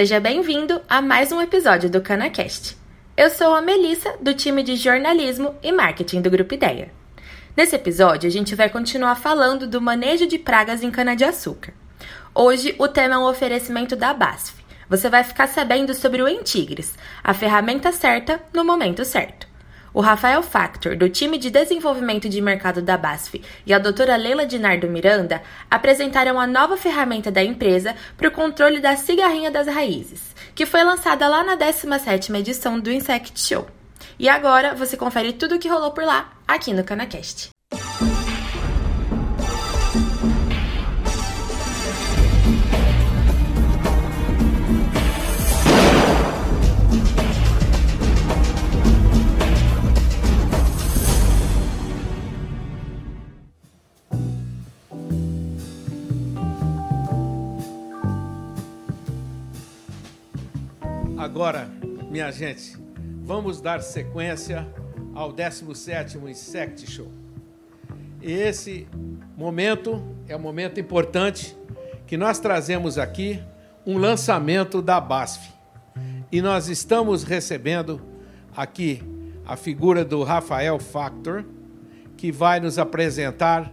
Seja bem-vindo a mais um episódio do CanaCast. Eu sou a Melissa, do time de jornalismo e marketing do Grupo Ideia. Nesse episódio, a gente vai continuar falando do manejo de pragas em cana-de-açúcar. Hoje, o tema é um oferecimento da BASF. Você vai ficar sabendo sobre o Entigres, a ferramenta certa no momento certo. O Rafael Factor, do time de desenvolvimento de mercado da BASF, e a doutora Leila Dinardo Miranda apresentaram a nova ferramenta da empresa para o controle da cigarrinha das raízes, que foi lançada lá na 17ª edição do Insect Show. E agora você confere tudo o que rolou por lá, aqui no CanaCast. Minha gente, vamos dar sequência ao 17º Insect Show. Esse momento é um momento importante que nós trazemos aqui um lançamento da BASF. E nós estamos recebendo aqui a figura do Rafael Factor, que vai nos apresentar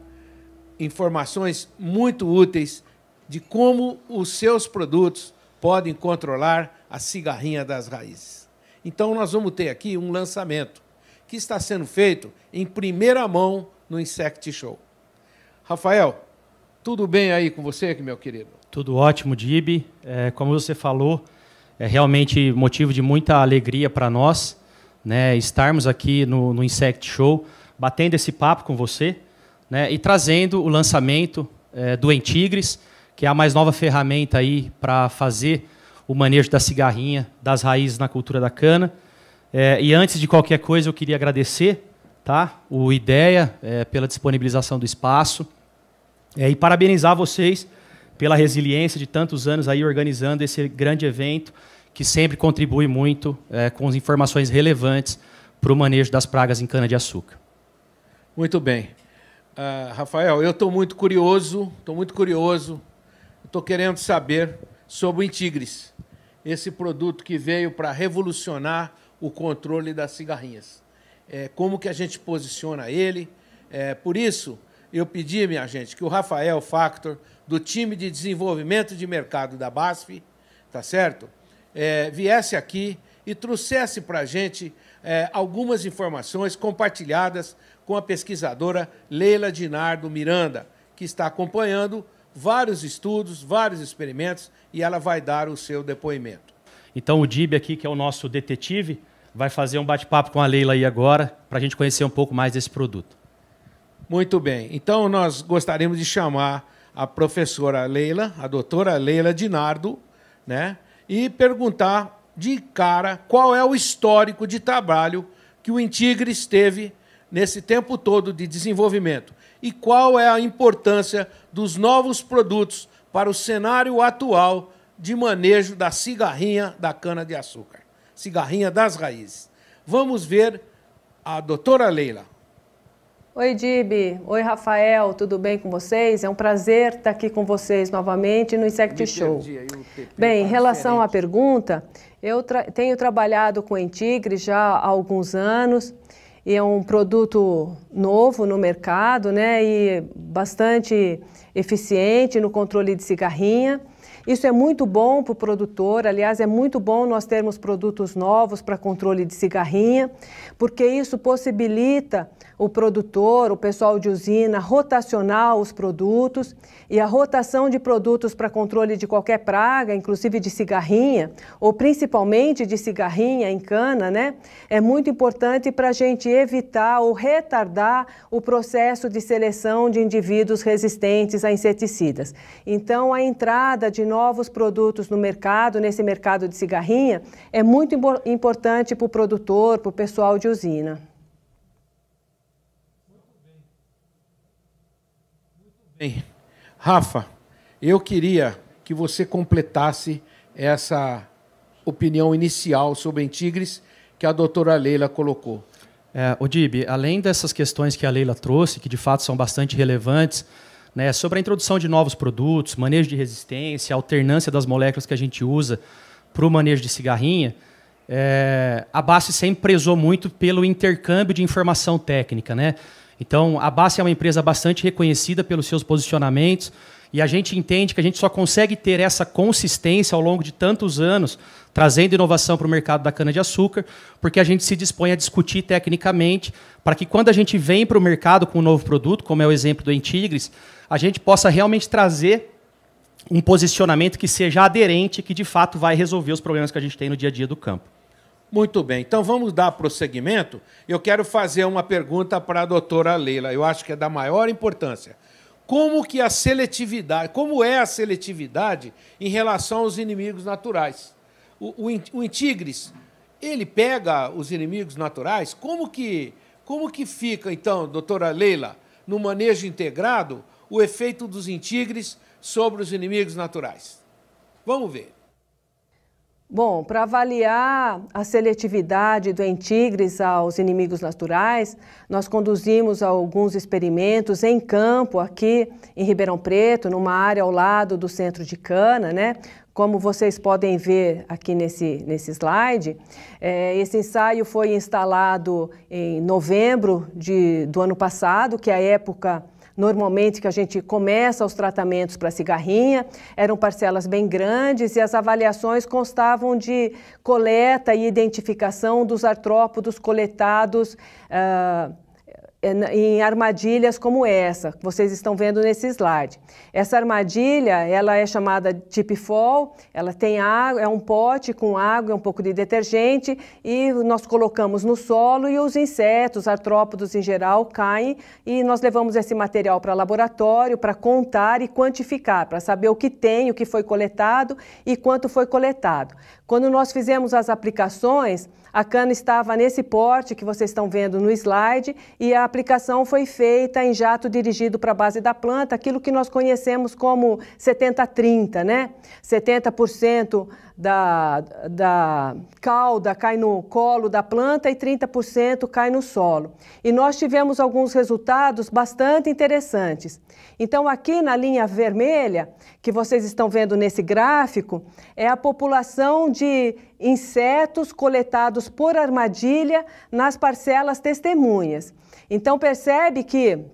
informações muito úteis de como os seus produtos podem controlar a cigarrinha das raízes. Então, nós vamos ter aqui um lançamento que está sendo feito em primeira mão no Insect Show. Rafael, tudo bem aí com você, meu querido? Tudo ótimo, Dib. É, como você falou, é realmente motivo de muita alegria para nós né, estarmos aqui no, no Insect Show, batendo esse papo com você né, e trazendo o lançamento é, do Entigres, que é a mais nova ferramenta aí para fazer o manejo da cigarrinha, das raízes na cultura da cana. É, e antes de qualquer coisa, eu queria agradecer tá, o IDEA é, pela disponibilização do espaço é, e parabenizar vocês pela resiliência de tantos anos aí organizando esse grande evento que sempre contribui muito é, com as informações relevantes para o manejo das pragas em cana-de-açúcar. Muito bem. Uh, Rafael, eu estou muito curioso, estou muito curioso, estou querendo saber sobre o Intigres, esse produto que veio para revolucionar o controle das cigarrinhas. É, como que a gente posiciona ele? É, por isso, eu pedi, minha gente, que o Rafael Factor, do time de desenvolvimento de mercado da BASF, tá certo? É, viesse aqui e trouxesse para a gente é, algumas informações compartilhadas com a pesquisadora Leila Dinardo Miranda, que está acompanhando vários estudos, vários experimentos e ela vai dar o seu depoimento. Então o Dib aqui, que é o nosso detetive, vai fazer um bate-papo com a Leila aí agora para a gente conhecer um pouco mais desse produto. Muito bem. Então nós gostaríamos de chamar a professora Leila, a doutora Leila Dinardo, né, e perguntar de cara qual é o histórico de trabalho que o Intigres teve nesse tempo todo de desenvolvimento e qual é a importância dos novos produtos para o cenário atual de manejo da cigarrinha da cana-de-açúcar, cigarrinha das raízes. Vamos ver a doutora Leila. Oi, Dib. Oi, Rafael. Tudo bem com vocês? É um prazer estar aqui com vocês novamente no Insect Show. Bem, em relação à pergunta, eu tra tenho trabalhado com Entigre já há alguns anos e é um produto novo no mercado, né? E bastante eficiente no controle de cigarrinha. Isso é muito bom para o produtor, aliás, é muito bom nós termos produtos novos para controle de cigarrinha, porque isso possibilita o produtor, o pessoal de usina, rotacionar os produtos e a rotação de produtos para controle de qualquer praga, inclusive de cigarrinha, ou principalmente de cigarrinha em cana, né? É muito importante para a gente evitar ou retardar o processo de seleção de indivíduos resistentes a inseticidas. Então, a entrada de novos produtos no mercado, nesse mercado de cigarrinha, é muito importante para o produtor, para o pessoal de usina. Bem, Rafa, eu queria que você completasse essa opinião inicial sobre em Tigres que a doutora Leila colocou. É, Odib, além dessas questões que a Leila trouxe, que de fato são bastante relevantes, né, sobre a introdução de novos produtos, manejo de resistência, alternância das moléculas que a gente usa para o manejo de cigarrinha, é, a base sempre prezou muito pelo intercâmbio de informação técnica. Né? Então, a base é uma empresa bastante reconhecida pelos seus posicionamentos, e a gente entende que a gente só consegue ter essa consistência ao longo de tantos anos, trazendo inovação para o mercado da cana-de-açúcar, porque a gente se dispõe a discutir tecnicamente, para que quando a gente vem para o mercado com um novo produto, como é o exemplo do Entigres, a gente possa realmente trazer um posicionamento que seja aderente, que de fato vai resolver os problemas que a gente tem no dia a dia do campo. Muito bem, então vamos dar prosseguimento. Eu quero fazer uma pergunta para a doutora Leila, eu acho que é da maior importância como que a seletividade, como é a seletividade em relação aos inimigos naturais. O, o, o intigres, ele pega os inimigos naturais, como que, como que fica, então, doutora Leila, no manejo integrado, o efeito dos intigres sobre os inimigos naturais? Vamos ver. Bom, para avaliar a seletividade do entigres aos inimigos naturais, nós conduzimos alguns experimentos em campo aqui em Ribeirão Preto, numa área ao lado do centro de cana, né? Como vocês podem ver aqui nesse, nesse slide, é, esse ensaio foi instalado em novembro de, do ano passado, que é a época normalmente que a gente começa os tratamentos para cigarrinha, eram parcelas bem grandes e as avaliações constavam de coleta e identificação dos artrópodos coletados. Uh, em armadilhas como essa, que vocês estão vendo nesse slide. Essa armadilha, ela é chamada tip fall, ela tem água, é um pote com água, um pouco de detergente e nós colocamos no solo e os insetos, artrópodos em geral, caem e nós levamos esse material para laboratório para contar e quantificar, para saber o que tem, o que foi coletado e quanto foi coletado. Quando nós fizemos as aplicações, a cana estava nesse porte que vocês estão vendo no slide e a aplicação foi feita em jato dirigido para a base da planta, aquilo que nós conhecemos como 70-30, né? 70% da, da cauda cai no colo da planta e 30% cai no solo. E nós tivemos alguns resultados bastante interessantes. Então, aqui na linha vermelha, que vocês estão vendo nesse gráfico, é a população de insetos coletados por armadilha nas parcelas testemunhas. Então, percebe que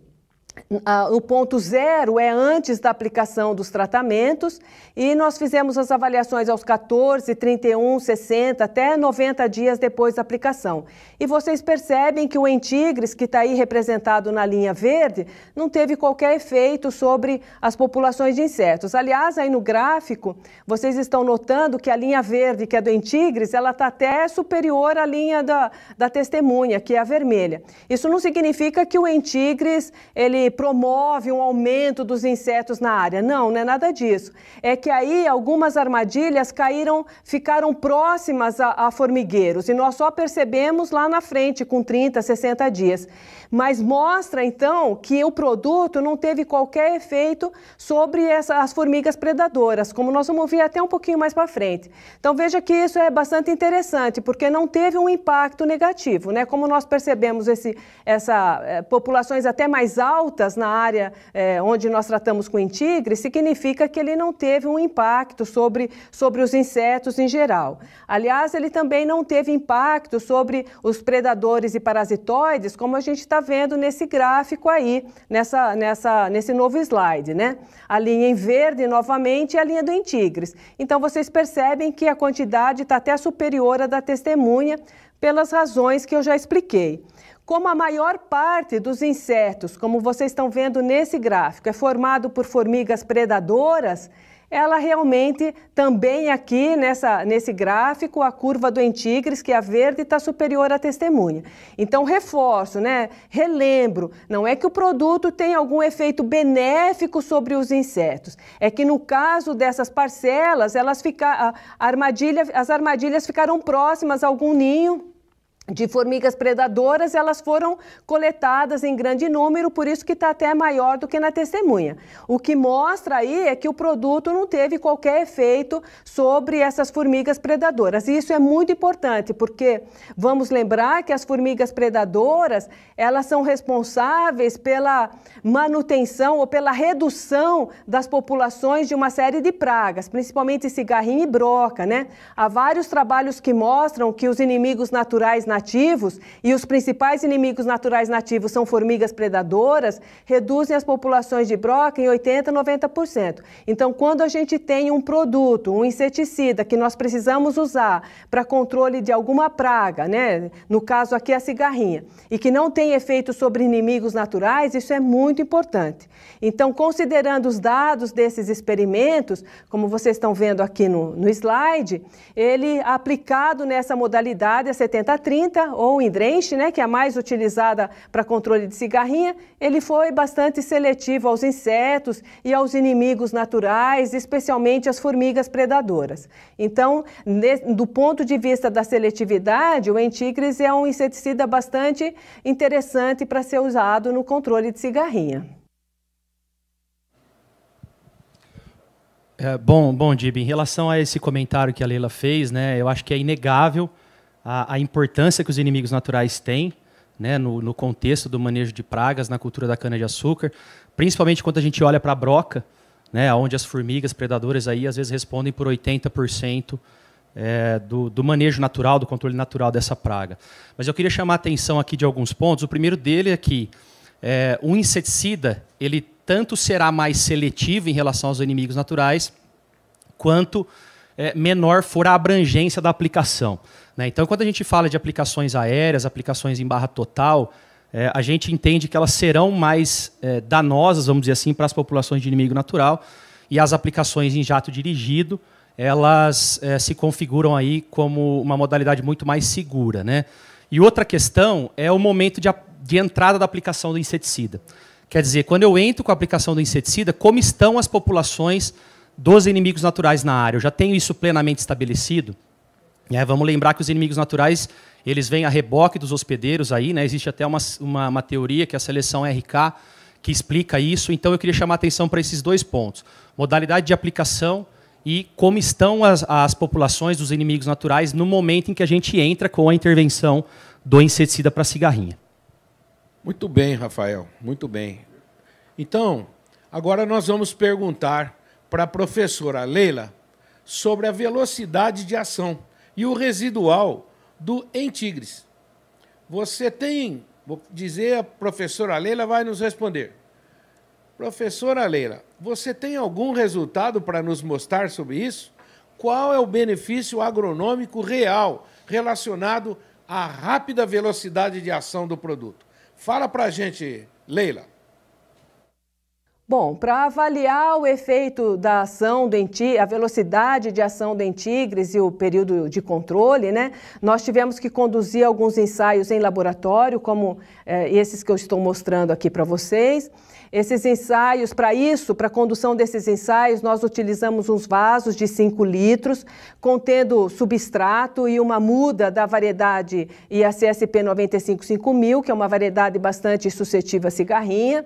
o ponto zero é antes da aplicação dos tratamentos e nós fizemos as avaliações aos 14, 31, 60, até 90 dias depois da aplicação. E vocês percebem que o entigres, que está aí representado na linha verde, não teve qualquer efeito sobre as populações de insetos. Aliás, aí no gráfico, vocês estão notando que a linha verde, que é do entigres, ela está até superior à linha da, da testemunha, que é a vermelha. Isso não significa que o entigres, ele promove um aumento dos insetos na área. Não, não é nada disso. É que aí algumas armadilhas caíram, ficaram próximas a, a formigueiros e nós só percebemos lá na frente, com 30, 60 dias. Mas mostra então que o produto não teve qualquer efeito sobre essa, as formigas predadoras, como nós vamos ver até um pouquinho mais para frente. Então veja que isso é bastante interessante, porque não teve um impacto negativo, né? Como nós percebemos esse, essa é, populações até mais altas altas na área é, onde nós tratamos com entigre, significa que ele não teve um impacto sobre, sobre os insetos em geral. Aliás, ele também não teve impacto sobre os predadores e parasitoides, como a gente está vendo nesse gráfico aí, nessa, nessa, nesse novo slide. Né? A linha em verde, novamente, é a linha do entigres. Então, vocês percebem que a quantidade está até superior à da testemunha, pelas razões que eu já expliquei. Como a maior parte dos insetos, como vocês estão vendo nesse gráfico, é formado por formigas predadoras, ela realmente também aqui nessa, nesse gráfico, a curva do entigres, que é a verde, está superior à testemunha. Então, reforço, né? relembro, não é que o produto tem algum efeito benéfico sobre os insetos, é que no caso dessas parcelas, elas fica, a armadilha, as armadilhas ficaram próximas a algum ninho de formigas predadoras, elas foram coletadas em grande número, por isso que está até maior do que na testemunha. O que mostra aí é que o produto não teve qualquer efeito sobre essas formigas predadoras. E isso é muito importante, porque vamos lembrar que as formigas predadoras, elas são responsáveis pela manutenção ou pela redução das populações de uma série de pragas, principalmente cigarrinho e broca, né? Há vários trabalhos que mostram que os inimigos naturais nativos, e os principais inimigos naturais nativos são formigas predadoras, reduzem as populações de broca em 80% a 90%. Então, quando a gente tem um produto, um inseticida que nós precisamos usar para controle de alguma praga, né? no caso aqui a cigarrinha, e que não tem efeito sobre inimigos naturais, isso é muito importante. Então, considerando os dados desses experimentos, como vocês estão vendo aqui no, no slide, ele aplicado nessa modalidade a 70-30, ou Indrenche, né, que é a mais utilizada para controle de cigarrinha, ele foi bastante seletivo aos insetos e aos inimigos naturais, especialmente as formigas predadoras. Então, do ponto de vista da seletividade, o Entigris é um inseticida bastante interessante para ser usado no controle de cigarrinha. É, bom, bom, Dib, em relação a esse comentário que a Leila fez, né, eu acho que é inegável a, a importância que os inimigos naturais têm né, no, no, contexto do manejo de pragas na cultura da cana-de-açúcar, principalmente quando a gente olha para a broca, né, onde as formigas predadoras aí às vezes respondem por 80% é, do, do, manejo natural, do controle natural dessa praga. Mas eu queria chamar a atenção aqui de alguns pontos. O primeiro dele é que é, inseticida ele tanto será mais seletivo em relação aos inimigos naturais, quanto é, menor for a abrangência da aplicação. Né? Então, quando a gente fala de aplicações aéreas, aplicações em barra total, é, a gente entende que elas serão mais é, danosas, vamos dizer assim, para as populações de inimigo natural, e as aplicações em jato dirigido, elas é, se configuram aí como uma modalidade muito mais segura. Né? E outra questão é o momento de, de entrada da aplicação do inseticida. Quer dizer, quando eu entro com a aplicação do inseticida, como estão as populações dos inimigos naturais na área? Eu já tenho isso plenamente estabelecido? É, vamos lembrar que os inimigos naturais eles vêm a reboque dos hospedeiros aí, né? Existe até uma, uma, uma, teoria que é a seleção RK que explica isso. Então eu queria chamar a atenção para esses dois pontos: modalidade de aplicação e como estão as, as populações dos inimigos naturais no momento em que a gente entra com a intervenção do inseticida para cigarrinha. Muito bem, Rafael. Muito bem. Então, agora nós vamos perguntar para a professora Leila sobre a velocidade de ação e o residual do em Tigres. Você tem, vou dizer, a professora Leila vai nos responder. Professora Leila, você tem algum resultado para nos mostrar sobre isso? Qual é o benefício agronômico real relacionado à rápida velocidade de ação do produto? Fala para a gente, Leila. Bom, para avaliar o efeito da ação do enti, a velocidade de ação do entigres e o período de controle, né, nós tivemos que conduzir alguns ensaios em laboratório, como é, esses que eu estou mostrando aqui para vocês. Esses ensaios, para isso, para a condução desses ensaios, nós utilizamos uns vasos de 5 litros, contendo substrato e uma muda da variedade IACSP 955.000, que é uma variedade bastante suscetível à cigarrinha.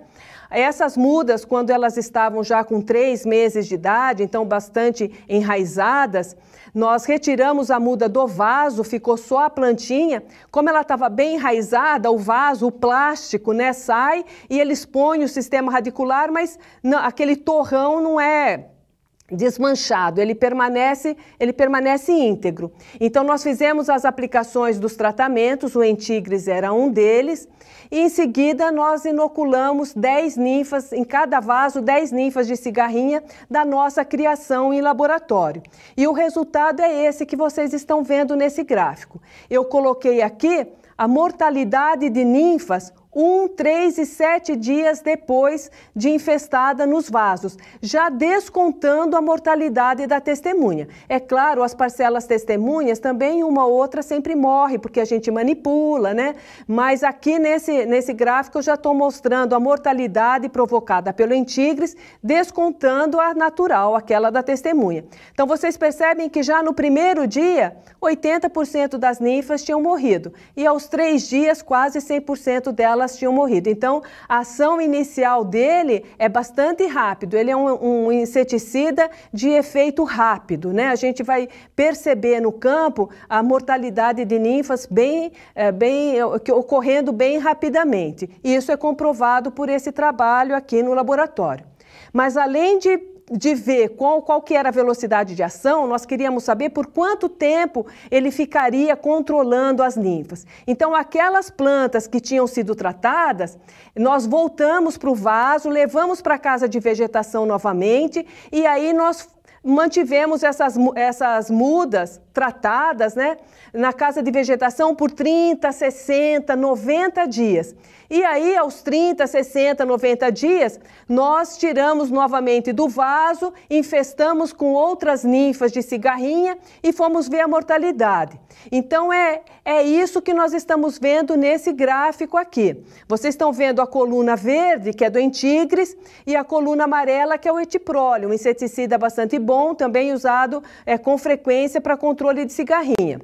Essas mudas, quando elas estavam já com três meses de idade, então bastante enraizadas, nós retiramos a muda do vaso, ficou só a plantinha. Como ela estava bem enraizada, o vaso, o plástico, né, sai e ele expõe o sistema radicular, mas não, aquele torrão não é desmanchado, ele permanece, ele permanece íntegro. Então nós fizemos as aplicações dos tratamentos, o Entigres era um deles, e em seguida nós inoculamos 10 ninfas, em cada vaso 10 ninfas de cigarrinha da nossa criação em laboratório. E o resultado é esse que vocês estão vendo nesse gráfico. Eu coloquei aqui a mortalidade de ninfas um, três e sete dias depois de infestada nos vasos, já descontando a mortalidade da testemunha. É claro, as parcelas testemunhas também uma ou outra sempre morre, porque a gente manipula, né? Mas aqui nesse, nesse gráfico eu já estou mostrando a mortalidade provocada pelo entigres, descontando a natural, aquela da testemunha. Então vocês percebem que já no primeiro dia, 80% das ninfas tinham morrido, e aos três dias, quase 100% delas elas tinham morrido. Então, a ação inicial dele é bastante rápido. Ele é um, um inseticida de efeito rápido, né? A gente vai perceber no campo a mortalidade de ninfas bem, é, bem ocorrendo bem rapidamente. Isso é comprovado por esse trabalho aqui no laboratório. Mas além de de ver qual, qual que era a velocidade de ação, nós queríamos saber por quanto tempo ele ficaria controlando as ninfas. Então, aquelas plantas que tinham sido tratadas, nós voltamos para o vaso, levamos para a casa de vegetação novamente, e aí nós mantivemos essas, essas mudas tratadas né, na casa de vegetação por 30, 60, 90 dias. E aí, aos 30, 60, 90 dias, nós tiramos novamente do vaso, infestamos com outras ninfas de cigarrinha e fomos ver a mortalidade. Então, é, é isso que nós estamos vendo nesse gráfico aqui. Vocês estão vendo a coluna verde, que é do entigres, e a coluna amarela, que é o etiprole, um inseticida bastante bom, também usado é, com frequência para controle de cigarrinha.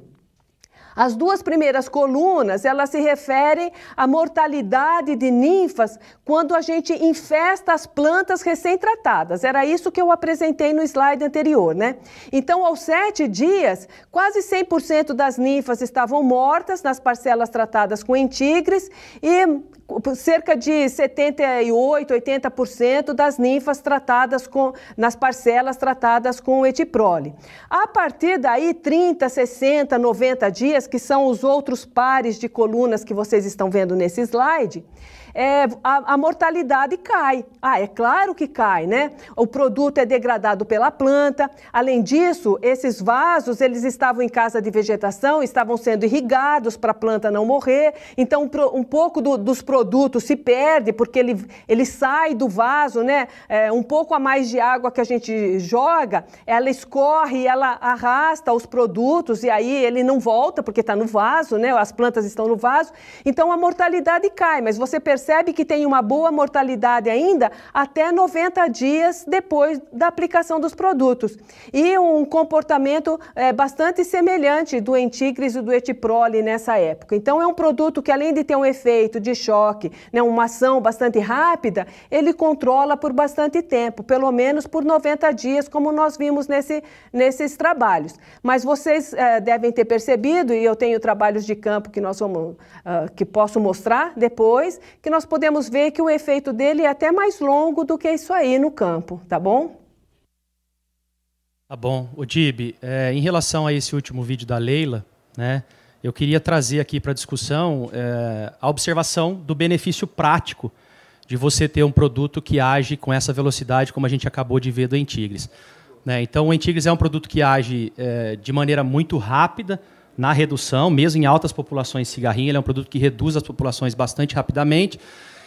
As duas primeiras colunas, elas se referem à mortalidade de ninfas quando a gente infesta as plantas recém-tratadas. Era isso que eu apresentei no slide anterior, né? Então, aos sete dias, quase 100% das ninfas estavam mortas nas parcelas tratadas com entigres e cerca de 78, 80% das ninfas tratadas com, nas parcelas tratadas com etiprole. A partir daí, 30, 60, 90 dias, que são os outros pares de colunas que vocês estão vendo nesse slide, é, a, a, mortalidade cai. Ah, é claro que cai, né? O produto é degradado pela planta. Além disso, esses vasos, eles estavam em casa de vegetação, estavam sendo irrigados para a planta não morrer. Então, um pouco do, dos produtos se perde, porque ele, ele sai do vaso, né? É, um pouco a mais de água que a gente joga, ela escorre, ela arrasta os produtos e aí ele não volta, porque está no vaso, né? As plantas estão no vaso. Então, a mortalidade cai, mas você percebe percebe que tem uma boa mortalidade ainda até 90 dias depois da aplicação dos produtos. E um comportamento é, bastante semelhante do Entigris e do Etiprole nessa época. Então, é um produto que, além de ter um efeito de choque, né, uma ação bastante rápida, ele controla por bastante tempo, pelo menos por 90 dias, como nós vimos nesse, nesses trabalhos. Mas vocês é, devem ter percebido, e eu tenho trabalhos de campo que nós vamos, uh, que posso mostrar depois, que nós podemos ver que o efeito dele é até mais longo do que isso aí no campo, tá bom? Tá bom. O Dib, é, em relação a esse último vídeo da Leila, né, eu queria trazer aqui para discussão é, a observação do benefício prático de você ter um produto que age com essa velocidade, como a gente acabou de ver do Entigres. Né? Então, o Entigres é um produto que age é, de maneira muito rápida, na redução, mesmo em altas populações de cigarrinho, ele é um produto que reduz as populações bastante rapidamente.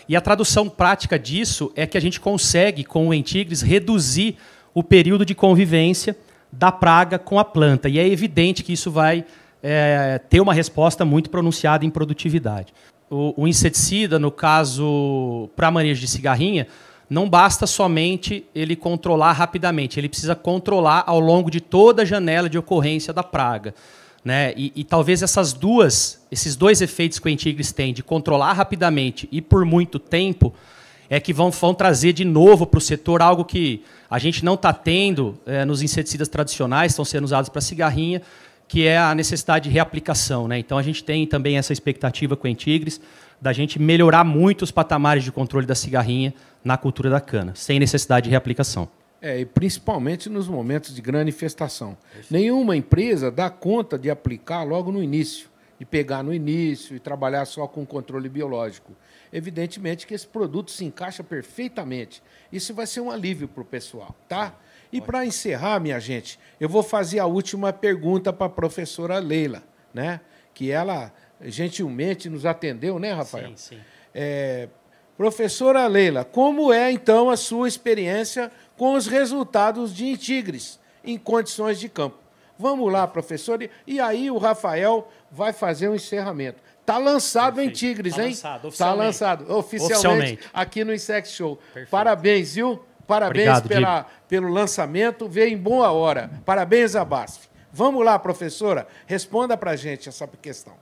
E a tradução prática disso é que a gente consegue, com o Entigres, reduzir o período de convivência da praga com a planta. E é evidente que isso vai é, ter uma resposta muito pronunciada em produtividade. O, o inseticida, no caso, para manejo de cigarrinha, não basta somente ele controlar rapidamente, ele precisa controlar ao longo de toda a janela de ocorrência da praga. Né? E, e, talvez essas duas, esses dois efeitos que o Entigris tem de controlar rapidamente e por muito tempo é que vão, vão trazer de novo para o setor algo que a gente não está tendo é, nos inseticidas tradicionais, estão sendo usados para cigarrinha, que é a necessidade de reaplicação. Né? Então a gente tem também essa expectativa com o Entigris da gente melhorar muito os patamares de controle da cigarrinha na cultura da cana, sem necessidade de reaplicação. É, e principalmente nos momentos de grande infestação. Nenhuma empresa dá conta de aplicar logo no início, de pegar no início e trabalhar só com controle biológico. Evidentemente que esse produto se encaixa perfeitamente. Isso vai ser um alívio para o pessoal, tá? E para encerrar, minha gente, eu vou fazer a última pergunta para a professora Leila, né? Que ela gentilmente nos atendeu, né, Rafael? Sim, sim. É, professora Leila, como é então a sua experiência com os resultados de Intigres em condições de campo? Vamos lá, professor, e aí o Rafael vai fazer um encerramento. Está lançado Perfeito. em Tigres, tá hein? Está lançado oficialmente, oficialmente, aqui no Insect Show. Perfeito. Parabéns, viu? Parabéns Obrigado, pela, pelo lançamento. Veio em boa hora. Parabéns a BASF. Vamos lá, professora. Responda para a gente essa questão.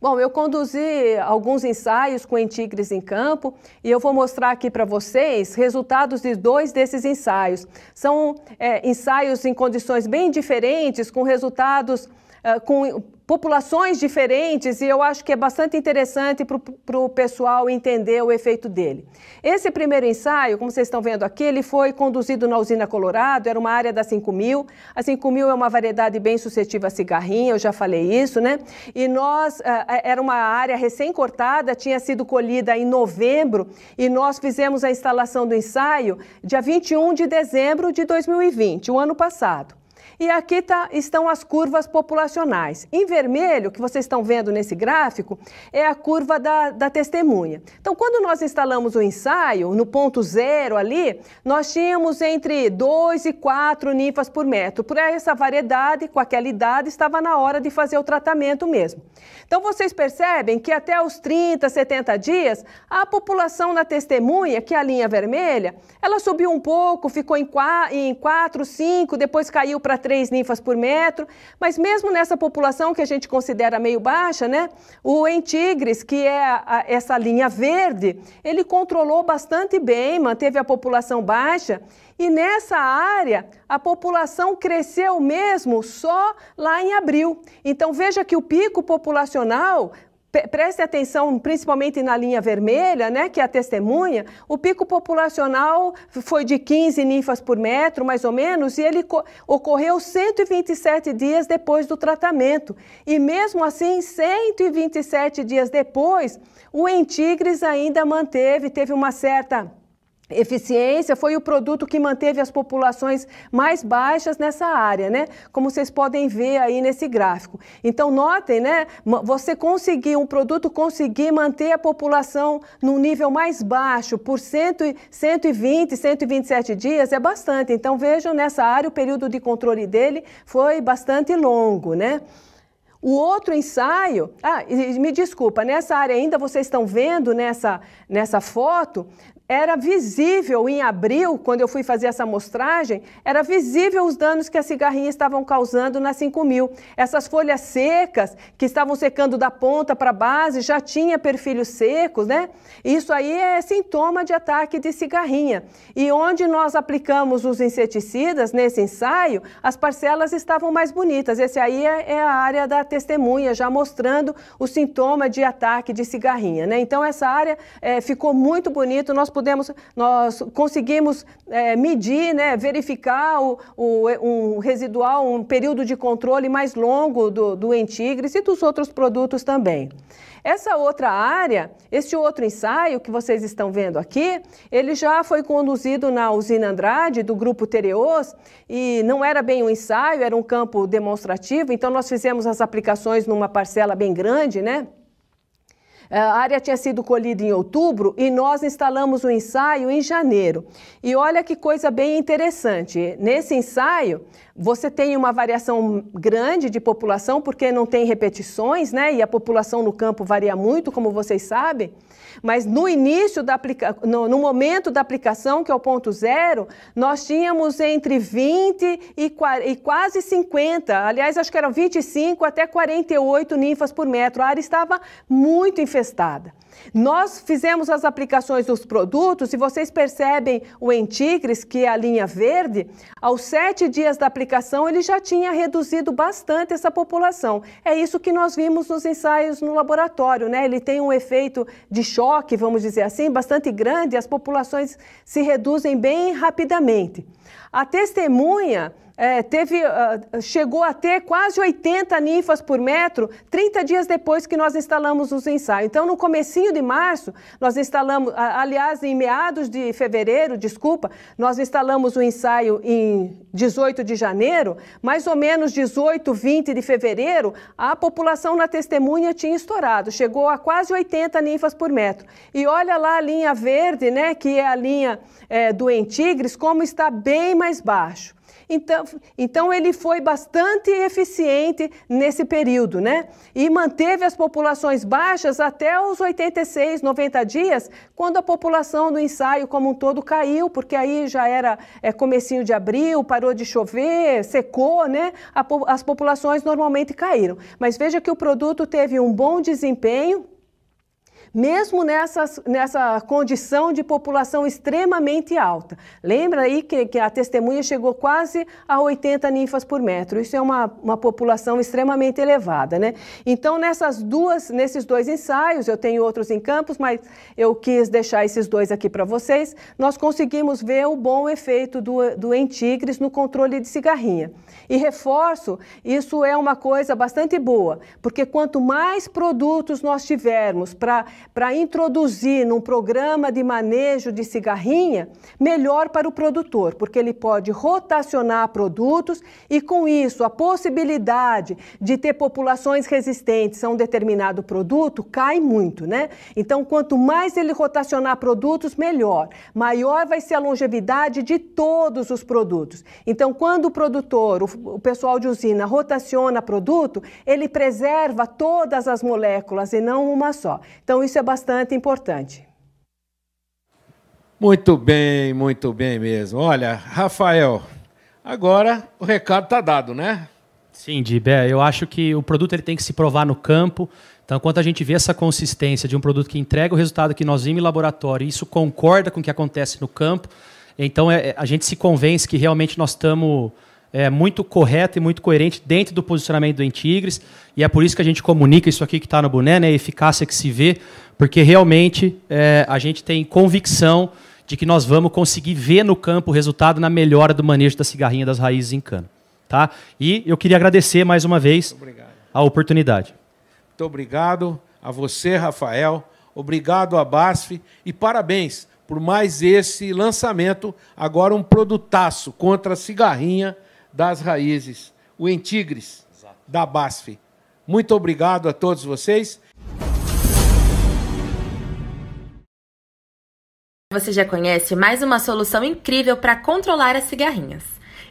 Bom, eu conduzi alguns ensaios com Entigres em campo e eu vou mostrar aqui para vocês resultados de dois desses ensaios. São é, ensaios em condições bem diferentes, com resultados uh, com populações diferentes e eu acho que é bastante interessante para o pessoal entender o efeito dele. Esse primeiro ensaio, como vocês estão vendo aqui, ele foi conduzido na usina Colorado, era uma área da 5000. A 5000 é uma variedade bem suscetível a cigarrinha, eu já falei isso, né? E nós, uh, era uma área recém-cortada, tinha sido colhida em novembro e nós fizemos a instalação do ensaio dia 21 de dezembro de 2020, o ano passado. E aqui tá, estão as curvas populacionais. Em vermelho, que vocês estão vendo nesse gráfico, é a curva da, da testemunha. Então, quando nós instalamos o ensaio, no ponto zero ali, nós tínhamos entre 2 e 4 ninfas por metro. Por essa variedade, com aquela idade, estava na hora de fazer o tratamento mesmo. Então, vocês percebem que até os 30, 70 dias, a população na testemunha, que é a linha vermelha, ela subiu um pouco, ficou em 4, 5, depois caiu para três ninfas por metro, mas mesmo nessa população que a gente considera meio baixa, né, o entigres, que é a, essa linha verde, ele controlou bastante bem, manteve a população baixa e nessa área a população cresceu mesmo só lá em abril. Então veja que o pico populacional preste atenção, principalmente na linha vermelha, né, que é a testemunha, o pico populacional foi de 15 ninfas por metro, mais ou menos, e ele ocorreu 127 dias depois do tratamento. E mesmo assim, 127 dias depois, o Entigres ainda manteve, teve uma certa Eficiência foi o produto que manteve as populações mais baixas nessa área, né? Como vocês podem ver aí nesse gráfico. Então, notem, né? Você conseguir, um produto conseguir manter a população num nível mais baixo por 100, 120, 127 dias é bastante. Então, vejam nessa área, o período de controle dele foi bastante longo, né? O outro ensaio, ah, me desculpa, nessa área ainda vocês estão vendo nessa, nessa foto, era visível em abril, quando eu fui fazer essa amostragem, era visível os danos que as cigarrinhas estavam causando na 5000. Essas folhas secas que estavam secando da ponta para a base já tinha perfilhos secos, né? Isso aí é sintoma de ataque de cigarrinha. E onde nós aplicamos os inseticidas nesse ensaio, as parcelas estavam mais bonitas. Esse aí é, é a área da testemunha, já mostrando o sintoma de ataque de cigarrinha, né? Então essa área é, ficou muito bonito. Nós pudemos, nós conseguimos é, medir, né, verificar o, o, um residual, um período de controle mais longo do, do Entigris e dos outros produtos também. Essa outra área, esse outro ensaio que vocês estão vendo aqui, ele já foi conduzido na usina Andrade, do grupo Tereos, e não era bem um ensaio, era um campo demonstrativo, então nós fizemos as aplicações numa parcela bem grande, né? A área tinha sido colhida em outubro e nós instalamos o ensaio em janeiro. E olha que coisa bem interessante. Nesse ensaio, você tem uma variação grande de população, porque não tem repetições, né? E a população no campo varia muito, como vocês sabem. Mas no início da aplica... no, no momento da aplicação, que é o ponto zero, nós tínhamos entre 20 e, e quase 50, aliás, acho que eram 25 até 48 ninfas por metro. A área estava muito infestada. Nós fizemos as aplicações dos produtos e vocês percebem o Entigres, que é a linha verde, aos sete dias da aplicação ele já tinha reduzido bastante essa população. É isso que nós vimos nos ensaios no laboratório, né? Ele tem um efeito de choque, vamos dizer assim, bastante grande, as populações se reduzem bem rapidamente. A testemunha é, teve, uh, chegou a ter quase 80 ninfas por metro 30 dias depois que nós instalamos os ensaios. Então, no comecinho de março, nós instalamos, aliás, em meados de fevereiro, desculpa, nós instalamos o ensaio em 18 de janeiro, mais ou menos 18, 20 de fevereiro, a população na testemunha tinha estourado, chegou a quase 80 ninfas por metro. E olha lá a linha verde, né, que é a linha é, do Entigres, como está bem mais baixo. Então, então ele foi bastante eficiente nesse período, né? E manteve as populações baixas até os 86, 90 dias, quando a população do ensaio como um todo caiu, porque aí já era é, comecinho de abril, parou de chover, secou, né? A, as populações normalmente caíram. Mas veja que o produto teve um bom desempenho mesmo nessas, nessa condição de população extremamente alta. Lembra aí que, que a testemunha chegou quase a 80 ninfas por metro. Isso é uma, uma população extremamente elevada, né? Então, nessas duas, nesses dois ensaios, eu tenho outros em campos, mas eu quis deixar esses dois aqui para vocês, nós conseguimos ver o bom efeito do, do Entigres no controle de cigarrinha. E reforço, isso é uma coisa bastante boa, porque quanto mais produtos nós tivermos para para introduzir num programa de manejo de cigarrinha, melhor para o produtor, porque ele pode rotacionar produtos e, com isso, a possibilidade de ter populações resistentes a um determinado produto cai muito, né? Então, quanto mais ele rotacionar produtos, melhor. Maior vai ser a longevidade de todos os produtos. Então, quando o produtor, o pessoal de usina, rotaciona produto, ele preserva todas as moléculas e não uma só. Então, isso é bastante importante. Muito bem, muito bem mesmo. Olha, Rafael, agora o recado está dado, né? Sim, Dibé, eu acho que o produto ele tem que se provar no campo. Então, quando a gente vê essa consistência de um produto que entrega o resultado que nós vimos em laboratório, e isso concorda com o que acontece no campo, então é, a gente se convence que realmente nós estamos é, muito correto e muito coerente dentro do posicionamento do Entigres. E é por isso que a gente comunica isso aqui que está no boné, né, a eficácia que se vê, porque realmente é, a gente tem convicção de que nós vamos conseguir ver no campo o resultado na melhora do manejo da cigarrinha das raízes em cana. Tá? E eu queria agradecer mais uma vez a oportunidade. Muito obrigado a você, Rafael. Obrigado a BASF e parabéns por mais esse lançamento, agora um produtaço contra a cigarrinha das raízes, o Entigres Exato. da BASF. Muito obrigado a todos vocês. Você já conhece mais uma solução incrível para controlar as cigarrinhas.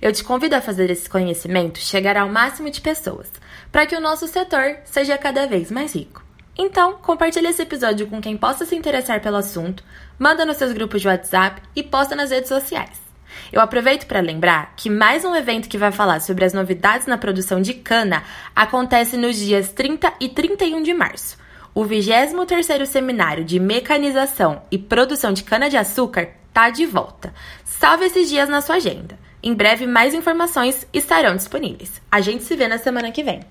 Eu te convido a fazer esse conhecimento chegar ao máximo de pessoas, para que o nosso setor seja cada vez mais rico. Então, compartilhe esse episódio com quem possa se interessar pelo assunto, manda nos seus grupos de WhatsApp e posta nas redes sociais. Eu aproveito para lembrar que mais um evento que vai falar sobre as novidades na produção de cana acontece nos dias 30 e 31 de março. O 23º Seminário de Mecanização e Produção de Cana-de-Açúcar está de volta. Salve esses dias na sua agenda. Em breve, mais informações estarão disponíveis. A gente se vê na semana que vem.